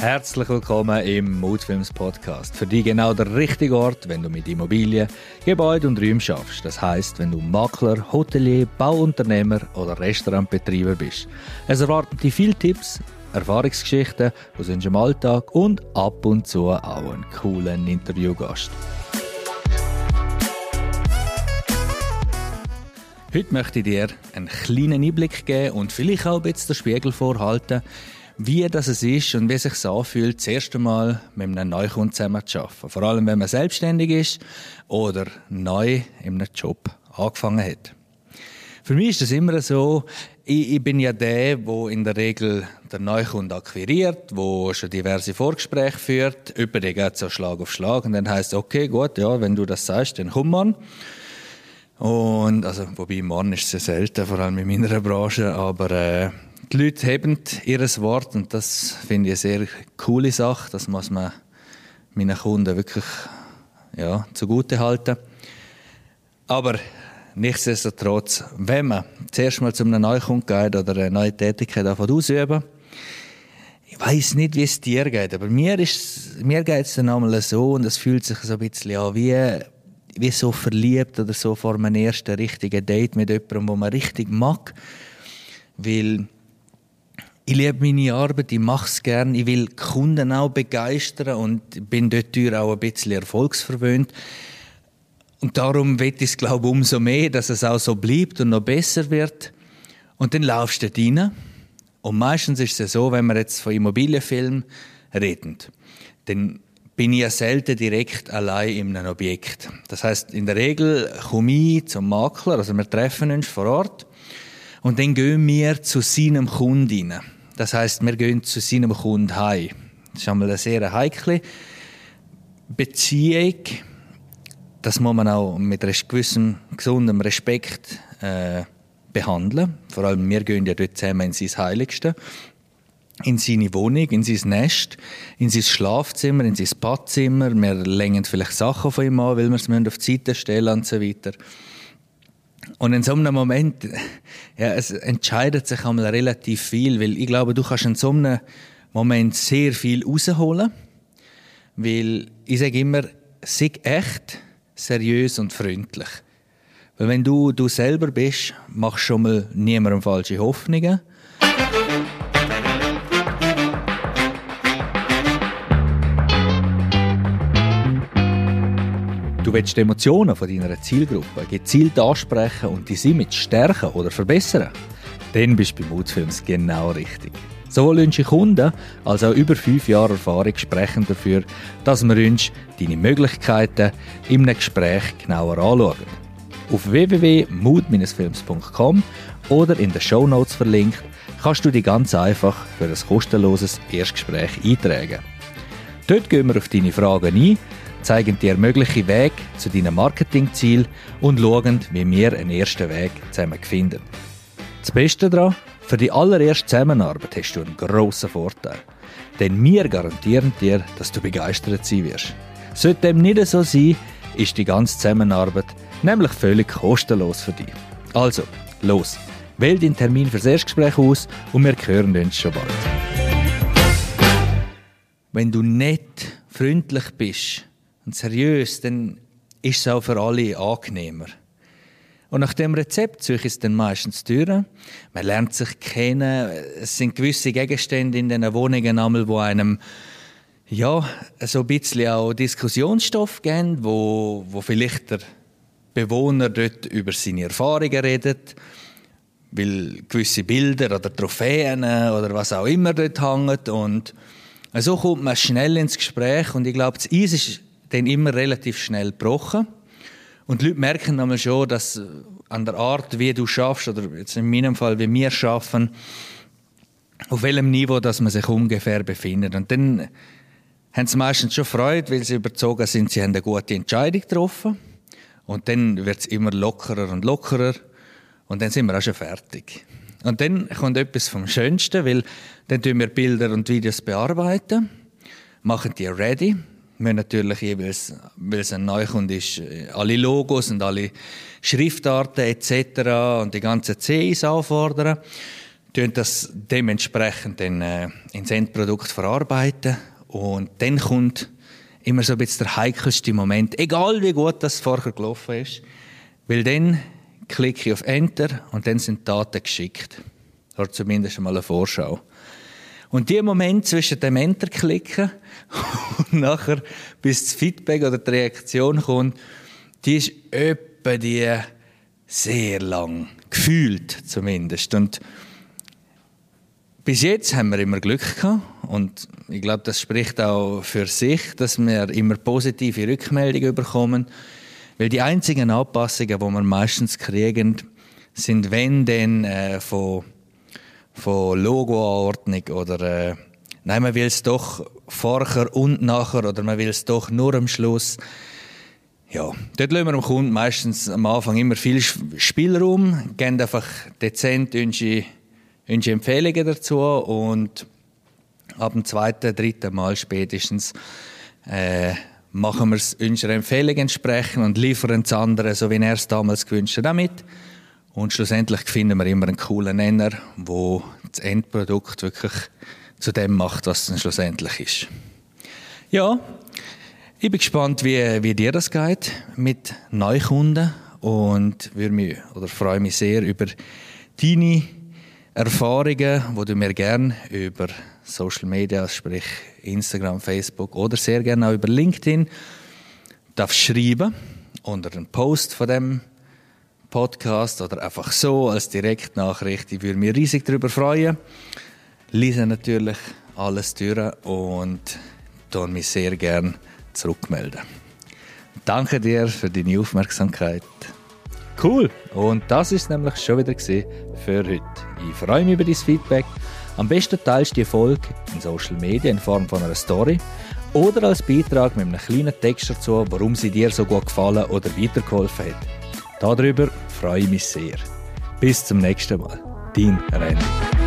Herzlich willkommen im Moodfilms Podcast. Für dich genau der richtige Ort, wenn du mit Immobilien, Gebäuden und Räumen schaffst. Das heißt, wenn du Makler, Hotelier, Bauunternehmer oder Restaurantbetreiber bist. Es erwarten dich viele Tipps, Erfahrungsgeschichten aus unserem Alltag und ab und zu auch einen coolen Interviewgast. Heute möchte ich dir einen kleinen Einblick geben und vielleicht auch ein bisschen den Spiegel vorhalten, wie das es ist und wie es sich anfühlt, das erste Mal mit einem Neukunden zusammen zu arbeiten. Vor allem, wenn man selbstständig ist oder neu in einem Job angefangen hat. Für mich ist das immer so, ich, ich bin ja der, wo in der Regel der Neukunde akquiriert, wo schon diverse Vorgespräche führt. Übrigens geht so Schlag auf Schlag und dann heißt okay, gut, ja, wenn du das sagst, dann komm man. Und, also, wobei Mann ist sehr selten, vor allem in meiner Branche, aber äh, die Leute haben ihr Wort und das finde ich eine sehr coole Sache. Das muss man meinen Kunden wirklich ja, zugute halten. Aber nichtsdestotrotz, wenn man zuerst mal zu einem Neukunden geht oder eine neue Tätigkeit ausüben ich weiß nicht, wie es dir geht, aber mir, mir geht es dann einmal so und es fühlt sich so ein bisschen an wie wie so verliebt oder so vor meinem ersten richtigen Date mit jemandem, wo man richtig mag. Weil ich liebe meine Arbeit, ich mache es gerne, ich will Kunden auch begeistern und bin dort auch ein bisschen erfolgsverwöhnt. Und darum wird es, glaube ich, umso mehr, dass es auch so bleibt und noch besser wird. Und dann laufst du rein. Und meistens ist es so, wenn wir jetzt von Immobilienfilmen reden, dann bin ich ja selten direkt allein in einem Objekt. Das heißt, in der Regel komme ich zum Makler, also wir treffen uns vor Ort und dann gehen wir zu seinem Kunden rein. Das heißt, wir gehen zu seinem Kunden heim. Das ist einmal eine sehr heikle Beziehung. Das muss man auch mit gewissem gesundem Respekt äh, behandeln. Vor allem wir gehen ja dort zusammen in sein Heiligste in seine Wohnung, in sein Nest, in sein Schlafzimmer, in sein Badzimmer. Wir legen vielleicht Sachen von ihm an, weil wir es auf die Seite stellen und so weiter. Und in so einem Moment, ja, es entscheidet sich einmal relativ viel, weil ich glaube, du kannst in so einem Moment sehr viel rausholen, weil ich sage immer, sei echt, seriös und freundlich. Weil wenn du du selber bist, machst du schon mal niemandem falsche Hoffnungen Du willst die Emotionen von deiner Zielgruppe gezielt ansprechen und sie mit stärken oder verbessern? Dann bist du bei Moodfilms genau richtig. Sowohl unsere Kunden als auch über fünf Jahre Erfahrung sprechen dafür, dass wir uns deine Möglichkeiten einem Gespräch genauer anschauen. Auf www.mood-films.com oder in den Show Notes verlinkt, kannst du dich ganz einfach für ein kostenloses Erstgespräch eintragen. Dort gehen wir auf deine Fragen ein zeigen dir mögliche Wege zu deinem Marketingziel und schauen, wie wir einen ersten Weg zusammen finden. Das Beste daran, für die allererste Zusammenarbeit hast du einen grossen Vorteil. Denn wir garantieren dir, dass du begeistert sein wirst. Sollte dem nicht so sein, ist die ganze Zusammenarbeit nämlich völlig kostenlos für dich. Also, los, wähl den Termin fürs Erstgespräch aus und wir hören uns schon bald. Wenn du nicht freundlich bist, und seriös, dann ist es auch für alle angenehmer. Und nach dem Rezept suche ich es dann meistens Türen. Man lernt sich kennen. Es sind gewisse Gegenstände in den Wohnungen einmal, wo einem ja, so ein bisschen auch Diskussionsstoff geben, wo, wo vielleicht der Bewohner dort über seine Erfahrungen redet, weil gewisse Bilder oder Trophäen oder was auch immer dort hängen und so kommt man schnell ins Gespräch und ich glaube, das Eis ist dann immer relativ schnell gebrochen. Und die Leute merken einmal schon, dass äh, an der Art, wie du schaffst, oder jetzt in meinem Fall, wie wir schaffen, auf welchem Niveau dass man sich ungefähr befindet. Und dann haben sie meistens schon Freude, weil sie überzogen sind, sie haben eine gute Entscheidung getroffen. Und dann wird es immer lockerer und lockerer. Und dann sind wir auch schon fertig. Und dann kommt etwas vom Schönsten, weil dann tun wir Bilder und Videos bearbeiten, machen die ready wir natürlich jeweils, weil es ein Neukunde ist, alle Logos und alle Schriftarten etc. und die ganzen CIs anfordern. tun das dementsprechend dann, äh, ins Endprodukt verarbeiten und dann kommt immer so ein bisschen der heikelste Moment, egal wie gut das vorher gelaufen ist, weil dann klicke ich auf Enter und dann sind die Daten geschickt. Oder zumindest einmal eine Vorschau. Und die Moment zwischen dem Enter-Klicken und nachher, bis das Feedback oder die Reaktion kommt, die ist etwa die sehr lang. Gefühlt zumindest. Und bis jetzt haben wir immer Glück gehabt. Und ich glaube, das spricht auch für sich, dass wir immer positive Rückmeldungen bekommen. Weil die einzigen Anpassungen, die wir meistens kriegen, sind wenn dann äh, von von Logoanordnung oder äh, nein, man will es doch vorher und nachher oder man will es doch nur am Schluss. Ja, dort lassen wir dem Kunden meistens am Anfang immer viel Spielraum, geben einfach dezent unsere, Empfehlungen dazu und ab dem zweiten, dritten Mal spätestens äh, machen wir es unserer Empfehlung entsprechend und liefern das andere, so wie er es damals gewünscht hat, damit. Und schlussendlich finden wir immer einen coolen Nenner, wo das Endprodukt wirklich zu dem macht, was es schlussendlich ist. Ja, ich bin gespannt, wie, wie dir das geht mit Neukunden und würde mich, oder freue mich sehr über deine Erfahrungen, wo du mir gerne über Social Media, sprich Instagram, Facebook oder sehr gerne auch über LinkedIn, darfst schreiben unter einem Post von dem Podcast oder einfach so als Direktnachricht. Ich würde mich riesig darüber freuen. Lese natürlich alles durch und tue mich sehr gern zurückmelden. Danke dir für deine Aufmerksamkeit. Cool. Und das ist nämlich schon wieder für heute. Ich freue mich über dein Feedback. Am besten teilst du die Folge in Social Media in Form von einer Story oder als Beitrag mit einem kleinen Text dazu, warum sie dir so gut gefallen oder weitergeholfen hat. Darüber freue ich mich sehr. Bis zum nächsten Mal. Dein Randy.